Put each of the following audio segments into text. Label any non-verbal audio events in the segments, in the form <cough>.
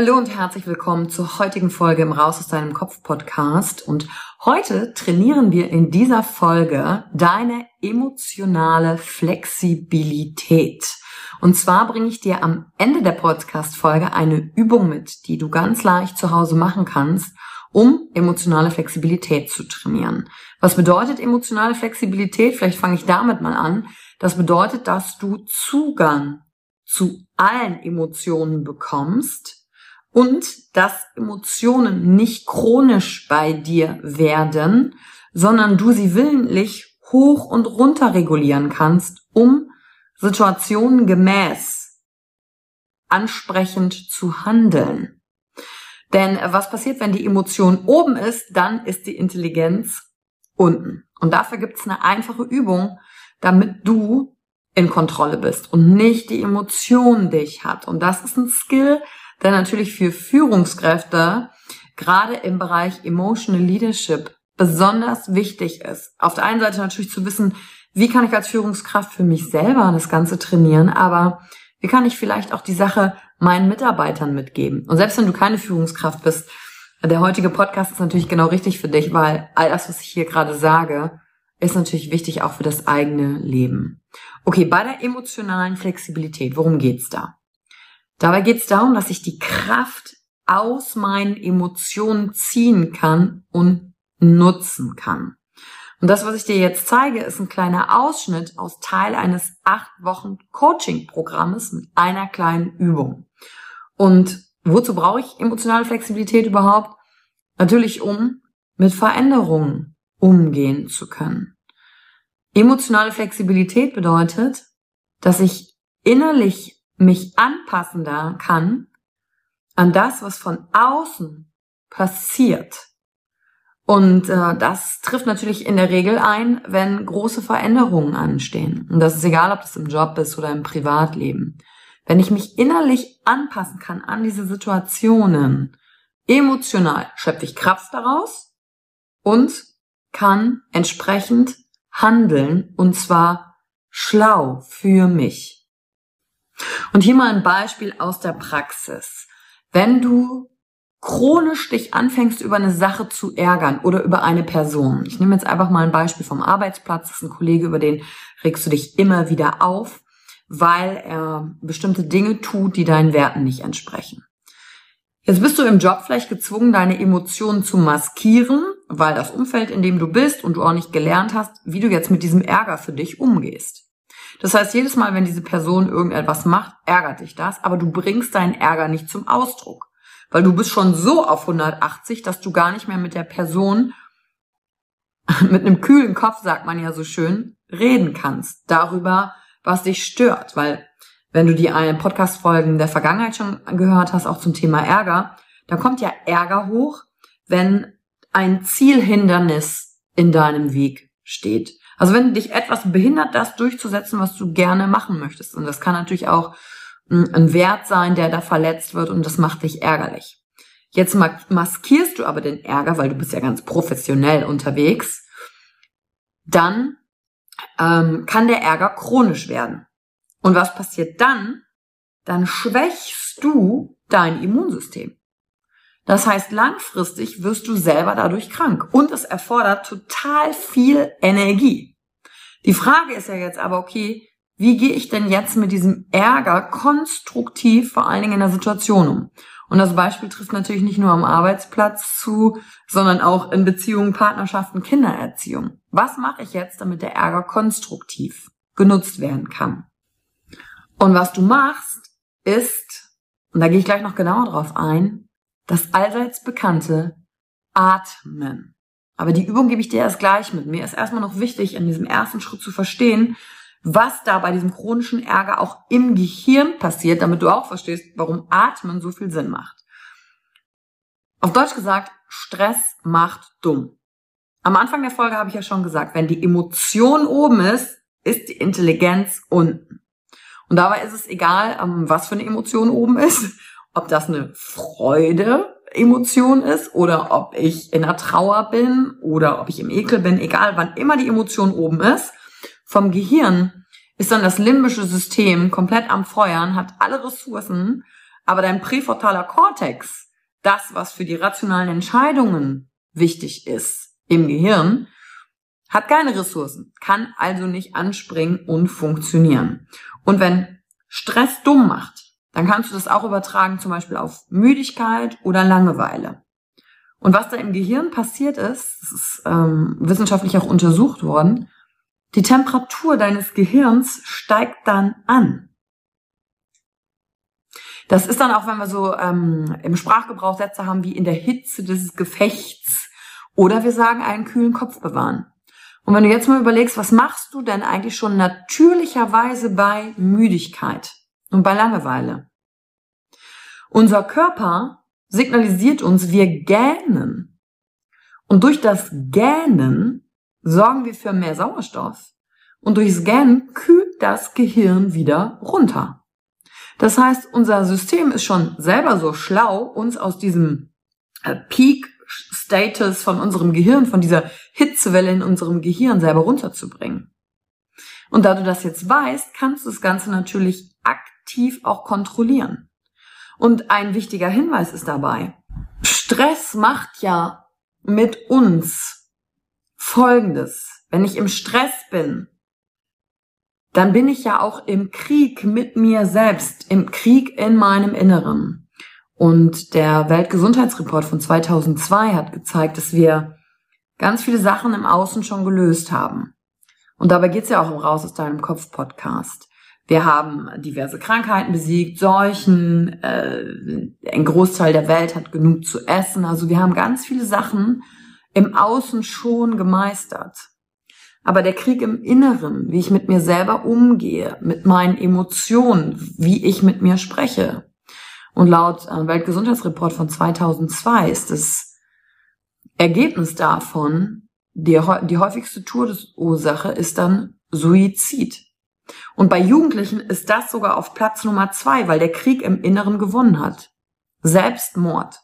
Hallo und herzlich willkommen zur heutigen Folge im Raus aus deinem Kopf Podcast. Und heute trainieren wir in dieser Folge deine emotionale Flexibilität. Und zwar bringe ich dir am Ende der Podcast-Folge eine Übung mit, die du ganz leicht zu Hause machen kannst, um emotionale Flexibilität zu trainieren. Was bedeutet emotionale Flexibilität? Vielleicht fange ich damit mal an. Das bedeutet, dass du Zugang zu allen Emotionen bekommst, und dass Emotionen nicht chronisch bei dir werden, sondern du sie willentlich hoch und runter regulieren kannst, um Situationen gemäß ansprechend zu handeln. Denn was passiert, wenn die Emotion oben ist, dann ist die Intelligenz unten. Und dafür gibt es eine einfache Übung, damit du in Kontrolle bist und nicht die Emotion dich hat. Und das ist ein Skill, der natürlich für Führungskräfte gerade im Bereich Emotional Leadership besonders wichtig ist. Auf der einen Seite natürlich zu wissen, wie kann ich als Führungskraft für mich selber das Ganze trainieren, aber wie kann ich vielleicht auch die Sache meinen Mitarbeitern mitgeben? Und selbst wenn du keine Führungskraft bist, der heutige Podcast ist natürlich genau richtig für dich, weil all das, was ich hier gerade sage, ist natürlich wichtig auch für das eigene Leben. Okay, bei der emotionalen Flexibilität, worum geht's da? Dabei geht es darum, dass ich die Kraft aus meinen Emotionen ziehen kann und nutzen kann. Und das, was ich dir jetzt zeige, ist ein kleiner Ausschnitt aus Teil eines acht Wochen Coaching-Programmes mit einer kleinen Übung. Und wozu brauche ich emotionale Flexibilität überhaupt? Natürlich, um mit Veränderungen umgehen zu können. Emotionale Flexibilität bedeutet, dass ich innerlich mich anpassen da kann an das, was von außen passiert. Und äh, das trifft natürlich in der Regel ein, wenn große Veränderungen anstehen. Und das ist egal, ob das im Job ist oder im Privatleben. Wenn ich mich innerlich anpassen kann an diese Situationen, emotional schöpfe ich Kraft daraus und kann entsprechend handeln und zwar schlau für mich. Und hier mal ein Beispiel aus der Praxis. Wenn du chronisch dich anfängst, über eine Sache zu ärgern oder über eine Person. Ich nehme jetzt einfach mal ein Beispiel vom Arbeitsplatz. Das ist ein Kollege, über den regst du dich immer wieder auf, weil er bestimmte Dinge tut, die deinen Werten nicht entsprechen. Jetzt bist du im Job vielleicht gezwungen, deine Emotionen zu maskieren, weil das Umfeld, in dem du bist und du auch nicht gelernt hast, wie du jetzt mit diesem Ärger für dich umgehst. Das heißt, jedes Mal, wenn diese Person irgendetwas macht, ärgert dich das, aber du bringst deinen Ärger nicht zum Ausdruck. Weil du bist schon so auf 180, dass du gar nicht mehr mit der Person <laughs> mit einem kühlen Kopf, sagt man ja so schön, reden kannst darüber, was dich stört. Weil wenn du die Podcast-Folgen der Vergangenheit schon gehört hast, auch zum Thema Ärger, da kommt ja Ärger hoch, wenn ein Zielhindernis in deinem Weg steht. Also wenn dich etwas behindert, das durchzusetzen, was du gerne machen möchtest. Und das kann natürlich auch ein Wert sein, der da verletzt wird und das macht dich ärgerlich. Jetzt maskierst du aber den Ärger, weil du bist ja ganz professionell unterwegs. Dann ähm, kann der Ärger chronisch werden. Und was passiert dann? Dann schwächst du dein Immunsystem. Das heißt, langfristig wirst du selber dadurch krank und es erfordert total viel Energie. Die Frage ist ja jetzt aber, okay, wie gehe ich denn jetzt mit diesem Ärger konstruktiv vor allen Dingen in der Situation um? Und das Beispiel trifft natürlich nicht nur am Arbeitsplatz zu, sondern auch in Beziehungen, Partnerschaften, Kindererziehung. Was mache ich jetzt, damit der Ärger konstruktiv genutzt werden kann? Und was du machst, ist, und da gehe ich gleich noch genauer drauf ein, das allseits bekannte Atmen. Aber die Übung gebe ich dir erst gleich mit. Mir ist erstmal noch wichtig, in diesem ersten Schritt zu verstehen, was da bei diesem chronischen Ärger auch im Gehirn passiert, damit du auch verstehst, warum Atmen so viel Sinn macht. Auf Deutsch gesagt, Stress macht dumm. Am Anfang der Folge habe ich ja schon gesagt, wenn die Emotion oben ist, ist die Intelligenz unten. Und dabei ist es egal, ähm, was für eine Emotion oben ist, ob das eine Freude Emotion ist oder ob ich in der Trauer bin oder ob ich im Ekel bin, egal wann immer die Emotion oben ist. Vom Gehirn ist dann das limbische System komplett am Feuern, hat alle Ressourcen, aber dein präfrontaler Kortex, das, was für die rationalen Entscheidungen wichtig ist im Gehirn, hat keine Ressourcen, kann also nicht anspringen und funktionieren. Und wenn Stress dumm macht, dann kannst du das auch übertragen zum Beispiel auf Müdigkeit oder Langeweile. Und was da im Gehirn passiert ist, das ist ähm, wissenschaftlich auch untersucht worden, die Temperatur deines Gehirns steigt dann an. Das ist dann auch, wenn wir so ähm, im Sprachgebrauch Sätze haben wie in der Hitze des Gefechts oder wir sagen einen kühlen Kopf bewahren. Und wenn du jetzt mal überlegst, was machst du denn eigentlich schon natürlicherweise bei Müdigkeit und bei Langeweile? Unser Körper signalisiert uns, wir gähnen. Und durch das Gähnen sorgen wir für mehr Sauerstoff. Und durchs Gähnen kühlt das Gehirn wieder runter. Das heißt, unser System ist schon selber so schlau, uns aus diesem äh, Peak Status von unserem Gehirn, von dieser Hitzewelle in unserem Gehirn selber runterzubringen. Und da du das jetzt weißt, kannst du das Ganze natürlich aktiv auch kontrollieren. Und ein wichtiger Hinweis ist dabei, Stress macht ja mit uns Folgendes. Wenn ich im Stress bin, dann bin ich ja auch im Krieg mit mir selbst, im Krieg in meinem Inneren. Und der Weltgesundheitsreport von 2002 hat gezeigt, dass wir ganz viele Sachen im Außen schon gelöst haben. Und dabei geht's ja auch im Raus aus deinem Kopf Podcast. Wir haben diverse Krankheiten besiegt, Seuchen, äh, ein Großteil der Welt hat genug zu essen. Also wir haben ganz viele Sachen im Außen schon gemeistert. Aber der Krieg im Inneren, wie ich mit mir selber umgehe, mit meinen Emotionen, wie ich mit mir spreche, und laut äh, Weltgesundheitsreport von 2002 ist das Ergebnis davon, die, die häufigste Todesursache ist dann Suizid. Und bei Jugendlichen ist das sogar auf Platz Nummer zwei, weil der Krieg im Inneren gewonnen hat. Selbstmord.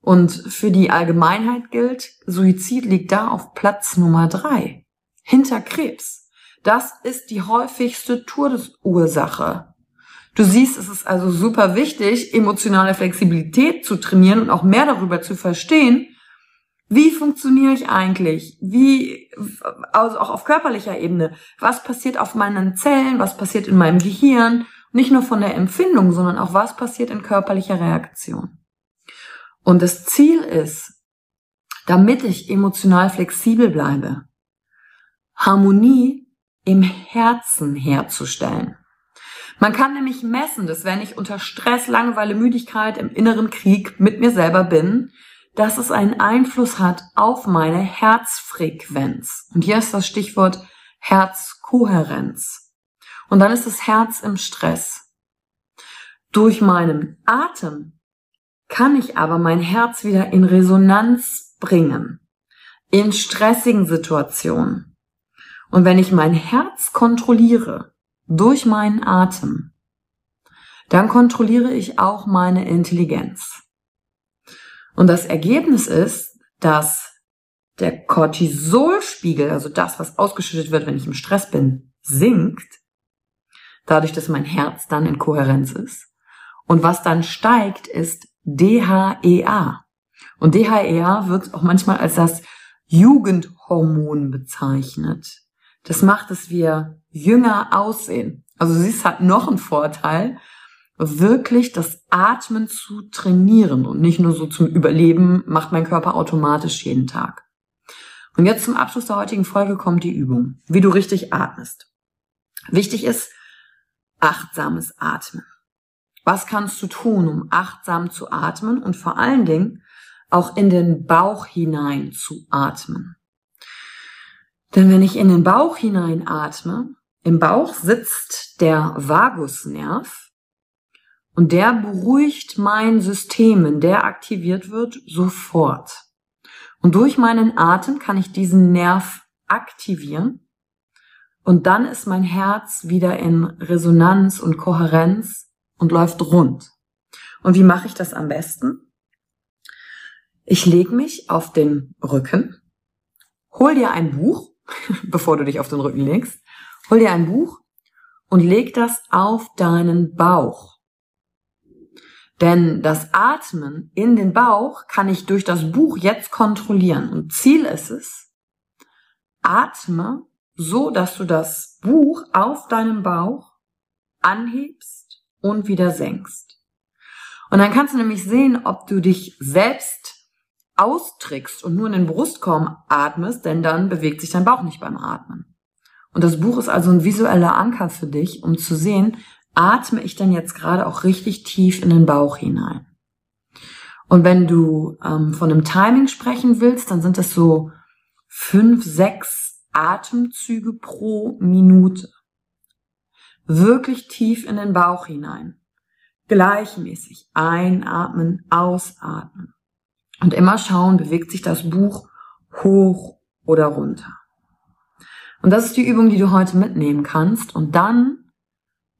Und für die Allgemeinheit gilt, Suizid liegt da auf Platz Nummer drei. Hinter Krebs. Das ist die häufigste Todesursache Du siehst, es ist also super wichtig, emotionale Flexibilität zu trainieren und auch mehr darüber zu verstehen, Wie funktioniere ich eigentlich? Wie, also auch auf körperlicher Ebene. Was passiert auf meinen Zellen? Was passiert in meinem Gehirn? Nicht nur von der Empfindung, sondern auch was passiert in körperlicher Reaktion. Und das Ziel ist, damit ich emotional flexibel bleibe, Harmonie im Herzen herzustellen. Man kann nämlich messen, dass wenn ich unter Stress, Langeweile, Müdigkeit im inneren Krieg mit mir selber bin, dass es einen Einfluss hat auf meine Herzfrequenz. Und hier ist das Stichwort Herzkohärenz. Und dann ist das Herz im Stress. Durch meinen Atem kann ich aber mein Herz wieder in Resonanz bringen. In stressigen Situationen. Und wenn ich mein Herz kontrolliere, durch meinen Atem, dann kontrolliere ich auch meine Intelligenz. Und das Ergebnis ist, dass der Cortisolspiegel, also das, was ausgeschüttet wird, wenn ich im Stress bin, sinkt, dadurch, dass mein Herz dann in Kohärenz ist. Und was dann steigt, ist DHEA. Und DHEA wird auch manchmal als das Jugendhormon bezeichnet. Das macht, dass wir jünger aussehen. Also es hat noch einen Vorteil, wirklich das Atmen zu trainieren und nicht nur so zum Überleben macht mein Körper automatisch jeden Tag. Und jetzt zum Abschluss der heutigen Folge kommt die Übung, wie du richtig atmest. Wichtig ist achtsames Atmen. Was kannst du tun, um achtsam zu atmen und vor allen Dingen auch in den Bauch hinein zu atmen? Denn wenn ich in den Bauch hinein atme, im Bauch sitzt der Vagusnerv und der beruhigt mein System, wenn der aktiviert wird, sofort. Und durch meinen Atem kann ich diesen Nerv aktivieren und dann ist mein Herz wieder in Resonanz und Kohärenz und läuft rund. Und wie mache ich das am besten? Ich lege mich auf den Rücken, hol dir ein Buch <laughs> bevor du dich auf den Rücken legst. Hol dir ein Buch und leg das auf deinen Bauch. Denn das Atmen in den Bauch kann ich durch das Buch jetzt kontrollieren. Und Ziel ist es, atme so, dass du das Buch auf deinem Bauch anhebst und wieder senkst. Und dann kannst du nämlich sehen, ob du dich selbst austrickst und nur in den Brustkorb atmest, denn dann bewegt sich dein Bauch nicht beim Atmen. Und das Buch ist also ein visueller Anker für dich, um zu sehen, atme ich denn jetzt gerade auch richtig tief in den Bauch hinein. Und wenn du ähm, von einem Timing sprechen willst, dann sind das so fünf, sechs Atemzüge pro Minute. Wirklich tief in den Bauch hinein. Gleichmäßig einatmen, ausatmen. Und immer schauen, bewegt sich das Buch hoch oder runter. Und das ist die Übung, die du heute mitnehmen kannst. Und dann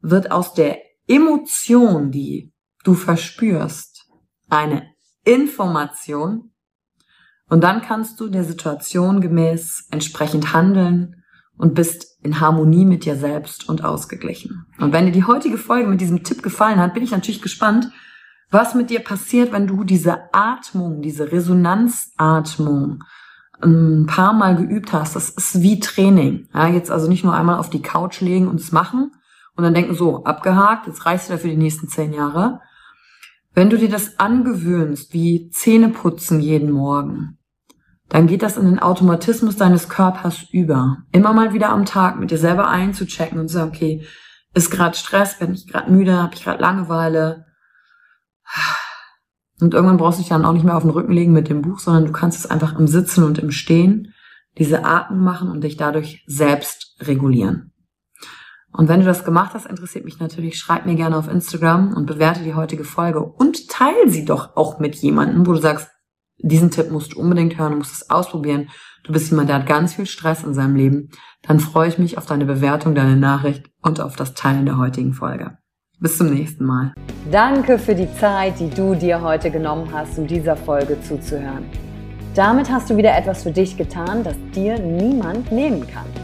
wird aus der Emotion, die du verspürst, eine Information. Und dann kannst du der Situation gemäß entsprechend handeln und bist in Harmonie mit dir selbst und ausgeglichen. Und wenn dir die heutige Folge mit diesem Tipp gefallen hat, bin ich natürlich gespannt, was mit dir passiert, wenn du diese Atmung, diese Resonanzatmung ein paar Mal geübt hast. Das ist wie Training. Ja, jetzt also nicht nur einmal auf die Couch legen und es machen und dann denken, so, abgehakt, jetzt reicht du für die nächsten zehn Jahre. Wenn du dir das angewöhnst, wie Zähne putzen jeden Morgen, dann geht das in den Automatismus deines Körpers über. Immer mal wieder am Tag mit dir selber einzuchecken und zu sagen, okay, ist gerade Stress, bin ich gerade müde, habe ich gerade Langeweile, und irgendwann brauchst du dich dann auch nicht mehr auf den Rücken legen mit dem Buch, sondern du kannst es einfach im Sitzen und im Stehen diese Atmung machen und dich dadurch selbst regulieren. Und wenn du das gemacht hast, interessiert mich natürlich, schreib mir gerne auf Instagram und bewerte die heutige Folge und teile sie doch auch mit jemandem, wo du sagst, diesen Tipp musst du unbedingt hören, du musst es ausprobieren. Du bist jemand, der hat ganz viel Stress in seinem Leben. Dann freue ich mich auf deine Bewertung, deine Nachricht und auf das Teilen der heutigen Folge. Bis zum nächsten Mal. Danke für die Zeit, die du dir heute genommen hast, um dieser Folge zuzuhören. Damit hast du wieder etwas für dich getan, das dir niemand nehmen kann.